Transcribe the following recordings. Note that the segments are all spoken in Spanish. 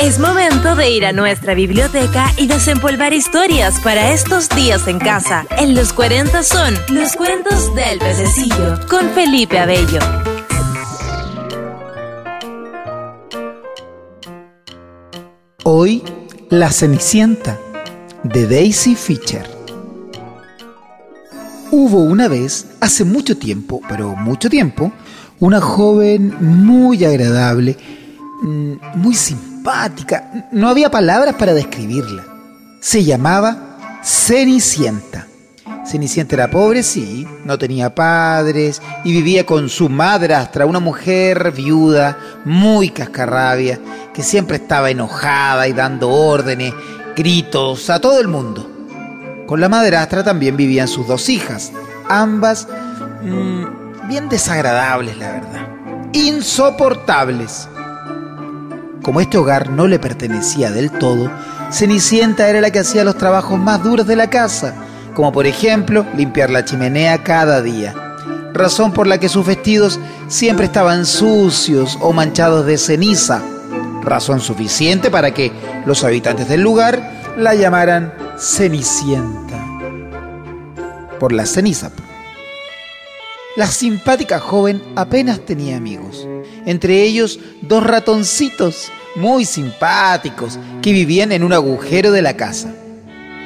Es momento de ir a nuestra biblioteca y desempolvar historias para estos días en casa. En los 40 son los cuentos del pececillo con Felipe Abello. Hoy, La Cenicienta, de Daisy Fisher. Hubo una vez, hace mucho tiempo, pero mucho tiempo, una joven muy agradable, mm, muy simpática, no había palabras para describirla. Se llamaba Cenicienta. Cenicienta era pobre, sí, no tenía padres y vivía con su madrastra, una mujer viuda, muy cascarrabia, que siempre estaba enojada y dando órdenes, gritos a todo el mundo. Con la madrastra también vivían sus dos hijas, ambas mmm, bien desagradables, la verdad, insoportables. Como este hogar no le pertenecía del todo, Cenicienta era la que hacía los trabajos más duros de la casa, como por ejemplo limpiar la chimenea cada día, razón por la que sus vestidos siempre estaban sucios o manchados de ceniza, razón suficiente para que los habitantes del lugar la llamaran Cenicienta, por la ceniza. La simpática joven apenas tenía amigos, entre ellos dos ratoncitos muy simpáticos que vivían en un agujero de la casa.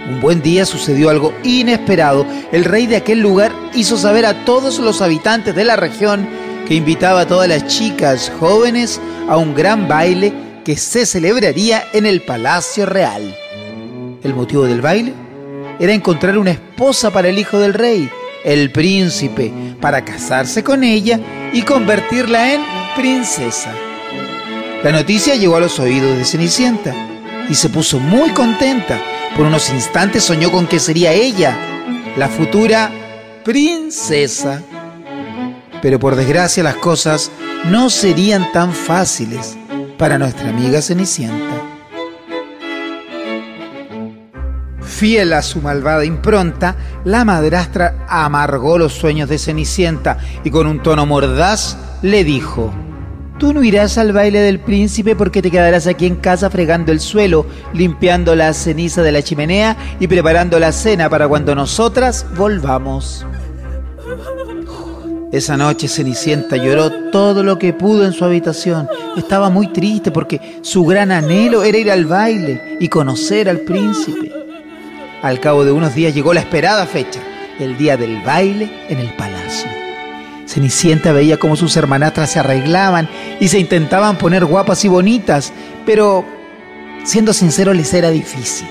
Un buen día sucedió algo inesperado. El rey de aquel lugar hizo saber a todos los habitantes de la región que invitaba a todas las chicas jóvenes a un gran baile que se celebraría en el Palacio Real. El motivo del baile era encontrar una esposa para el hijo del rey, el príncipe, para casarse con ella y convertirla en princesa. La noticia llegó a los oídos de Cenicienta y se puso muy contenta por unos instantes soñó con que sería ella, la futura princesa. Pero por desgracia las cosas no serían tan fáciles para nuestra amiga Cenicienta. Fiel a su malvada impronta, la madrastra amargó los sueños de Cenicienta y con un tono mordaz le dijo, Tú no irás al baile del príncipe porque te quedarás aquí en casa fregando el suelo, limpiando la ceniza de la chimenea y preparando la cena para cuando nosotras volvamos. Esa noche Cenicienta lloró todo lo que pudo en su habitación. Estaba muy triste porque su gran anhelo era ir al baile y conocer al príncipe. Al cabo de unos días llegó la esperada fecha, el día del baile en el palacio. Cenicienta veía cómo sus hermanastras se arreglaban y se intentaban poner guapas y bonitas, pero siendo sincero les era difícil.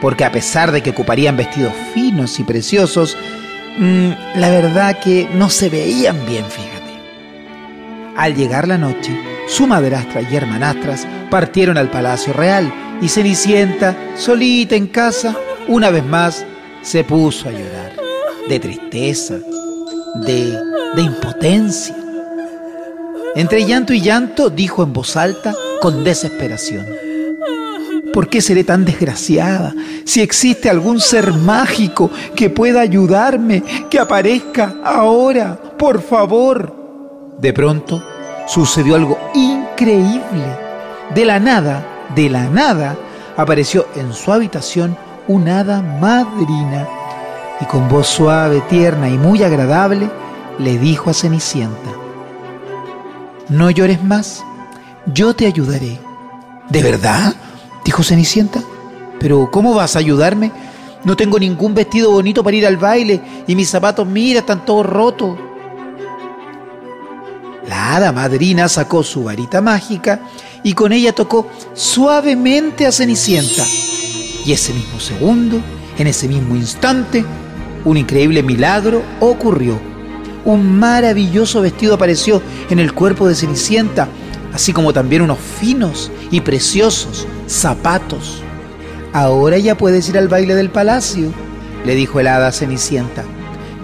Porque a pesar de que ocuparían vestidos finos y preciosos, mmm, la verdad que no se veían bien, fíjate. Al llegar la noche, su madrastra y hermanastras partieron al Palacio Real y Cenicienta, solita en casa, una vez más se puso a llorar, de tristeza, de, impotencia. Entre llanto y llanto dijo en voz alta con desesperación. ¿Por qué seré tan desgraciada? Si existe algún ser mágico que pueda ayudarme, que aparezca ahora, por favor. De pronto sucedió algo increíble. De la nada, de la nada, apareció en su habitación una hada madrina y con voz suave, tierna y muy agradable le dijo a Cenicienta, No llores más, yo te ayudaré. ¿De verdad? dijo Cenicienta. Pero ¿cómo vas a ayudarme? No tengo ningún vestido bonito para ir al baile y mis zapatos, mira, están todos rotos. La hada madrina sacó su varita mágica y con ella tocó suavemente a Cenicienta. Y ese mismo segundo, en ese mismo instante, un increíble milagro ocurrió. Un maravilloso vestido apareció en el cuerpo de Cenicienta, así como también unos finos y preciosos zapatos. Ahora ya puedes ir al baile del palacio, le dijo el hada Cenicienta.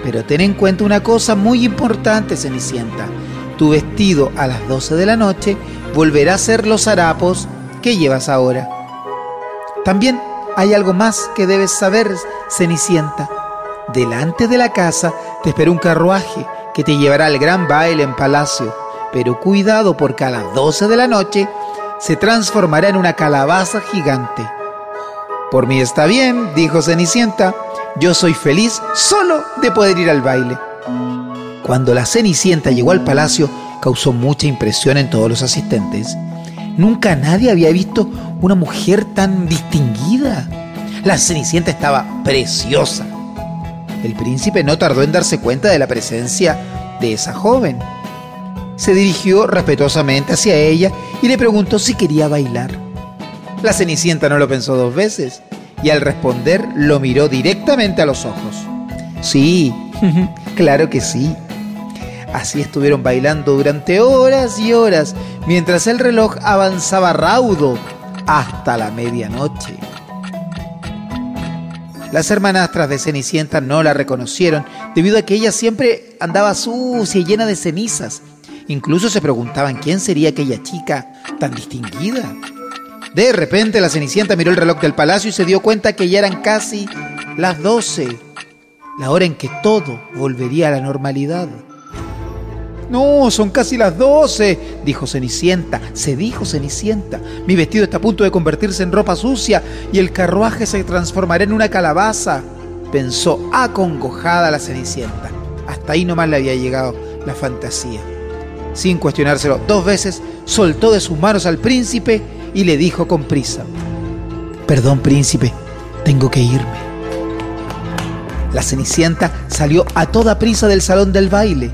Pero ten en cuenta una cosa muy importante, Cenicienta. Tu vestido a las 12 de la noche volverá a ser los harapos que llevas ahora. También hay algo más que debes saber, Cenicienta. Delante de la casa te espera un carruaje que te llevará al gran baile en palacio. Pero cuidado porque a las 12 de la noche se transformará en una calabaza gigante. Por mí está bien, dijo Cenicienta, yo soy feliz solo de poder ir al baile. Cuando la Cenicienta llegó al palacio, causó mucha impresión en todos los asistentes. Nunca nadie había visto una mujer tan distinguida. La Cenicienta estaba preciosa. El príncipe no tardó en darse cuenta de la presencia de esa joven. Se dirigió respetuosamente hacia ella y le preguntó si quería bailar. La Cenicienta no lo pensó dos veces y al responder lo miró directamente a los ojos. Sí, claro que sí. Así estuvieron bailando durante horas y horas mientras el reloj avanzaba raudo hasta la medianoche. Las hermanastras de Cenicienta no la reconocieron debido a que ella siempre andaba sucia y llena de cenizas. Incluso se preguntaban quién sería aquella chica tan distinguida. De repente la Cenicienta miró el reloj del palacio y se dio cuenta que ya eran casi las doce, la hora en que todo volvería a la normalidad. No, son casi las doce, dijo Cenicienta. Se dijo Cenicienta. Mi vestido está a punto de convertirse en ropa sucia y el carruaje se transformará en una calabaza. Pensó acongojada la Cenicienta. Hasta ahí nomás le había llegado la fantasía. Sin cuestionárselo dos veces, soltó de sus manos al príncipe y le dijo con prisa, Perdón príncipe, tengo que irme. La Cenicienta salió a toda prisa del salón del baile,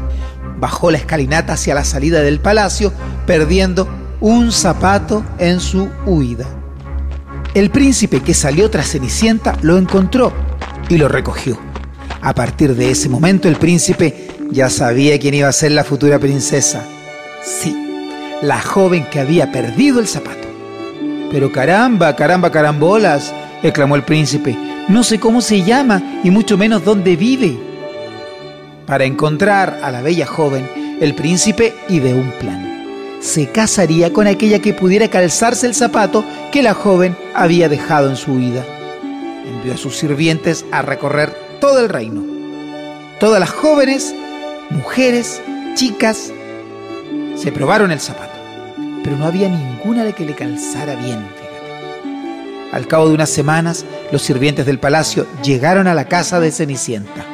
bajó la escalinata hacia la salida del palacio, perdiendo un zapato en su huida. El príncipe que salió tras Cenicienta lo encontró y lo recogió. A partir de ese momento el príncipe ya sabía quién iba a ser la futura princesa. Sí, la joven que había perdido el zapato. Pero caramba, caramba, carambolas, exclamó el príncipe. No sé cómo se llama y mucho menos dónde vive. Para encontrar a la bella joven, el príncipe ideó un plan. Se casaría con aquella que pudiera calzarse el zapato que la joven había dejado en su huida. Envió a sus sirvientes a recorrer todo el reino. Todas las jóvenes, mujeres, chicas, se probaron el zapato pero no había ninguna de que le calzara bien. Al cabo de unas semanas, los sirvientes del palacio llegaron a la casa de Cenicienta.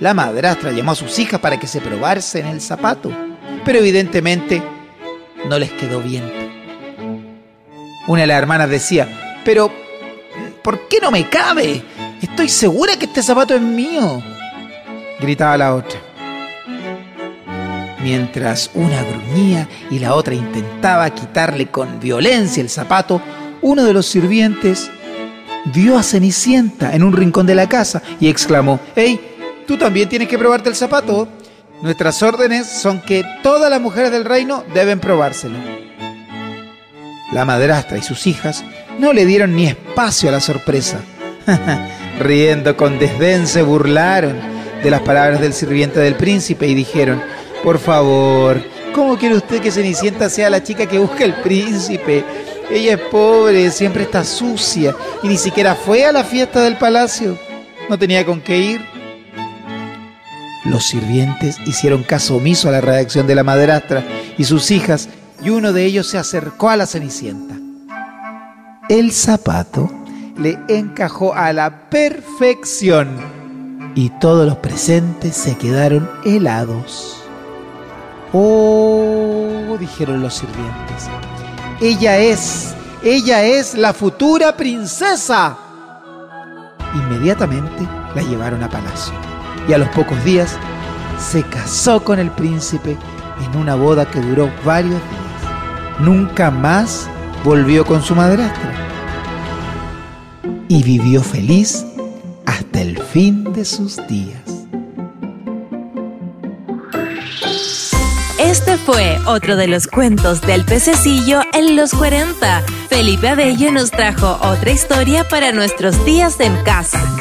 La madrastra llamó a sus hijas para que se probarse en el zapato, pero evidentemente no les quedó bien. Una de las hermanas decía, pero ¿por qué no me cabe? Estoy segura que este zapato es mío. Gritaba la otra. Mientras una gruñía y la otra intentaba quitarle con violencia el zapato, uno de los sirvientes vio a Cenicienta en un rincón de la casa y exclamó, ¡Hey, tú también tienes que probarte el zapato! Nuestras órdenes son que todas las mujeres del reino deben probárselo. La madrastra y sus hijas no le dieron ni espacio a la sorpresa. Riendo con desdén se burlaron de las palabras del sirviente del príncipe y dijeron, por favor, ¿cómo quiere usted que Cenicienta sea la chica que busca el príncipe? Ella es pobre, siempre está sucia y ni siquiera fue a la fiesta del palacio. No tenía con qué ir. Los sirvientes hicieron caso omiso a la reacción de la madrastra y sus hijas, y uno de ellos se acercó a la Cenicienta. El zapato le encajó a la perfección y todos los presentes se quedaron helados. Oh, dijeron los sirvientes, ella es, ella es la futura princesa. Inmediatamente la llevaron a palacio y a los pocos días se casó con el príncipe en una boda que duró varios días. Nunca más volvió con su madrastra y vivió feliz hasta el fin de sus días. Este fue otro de los cuentos del pececillo en los 40. Felipe Abello nos trajo otra historia para nuestros días en casa.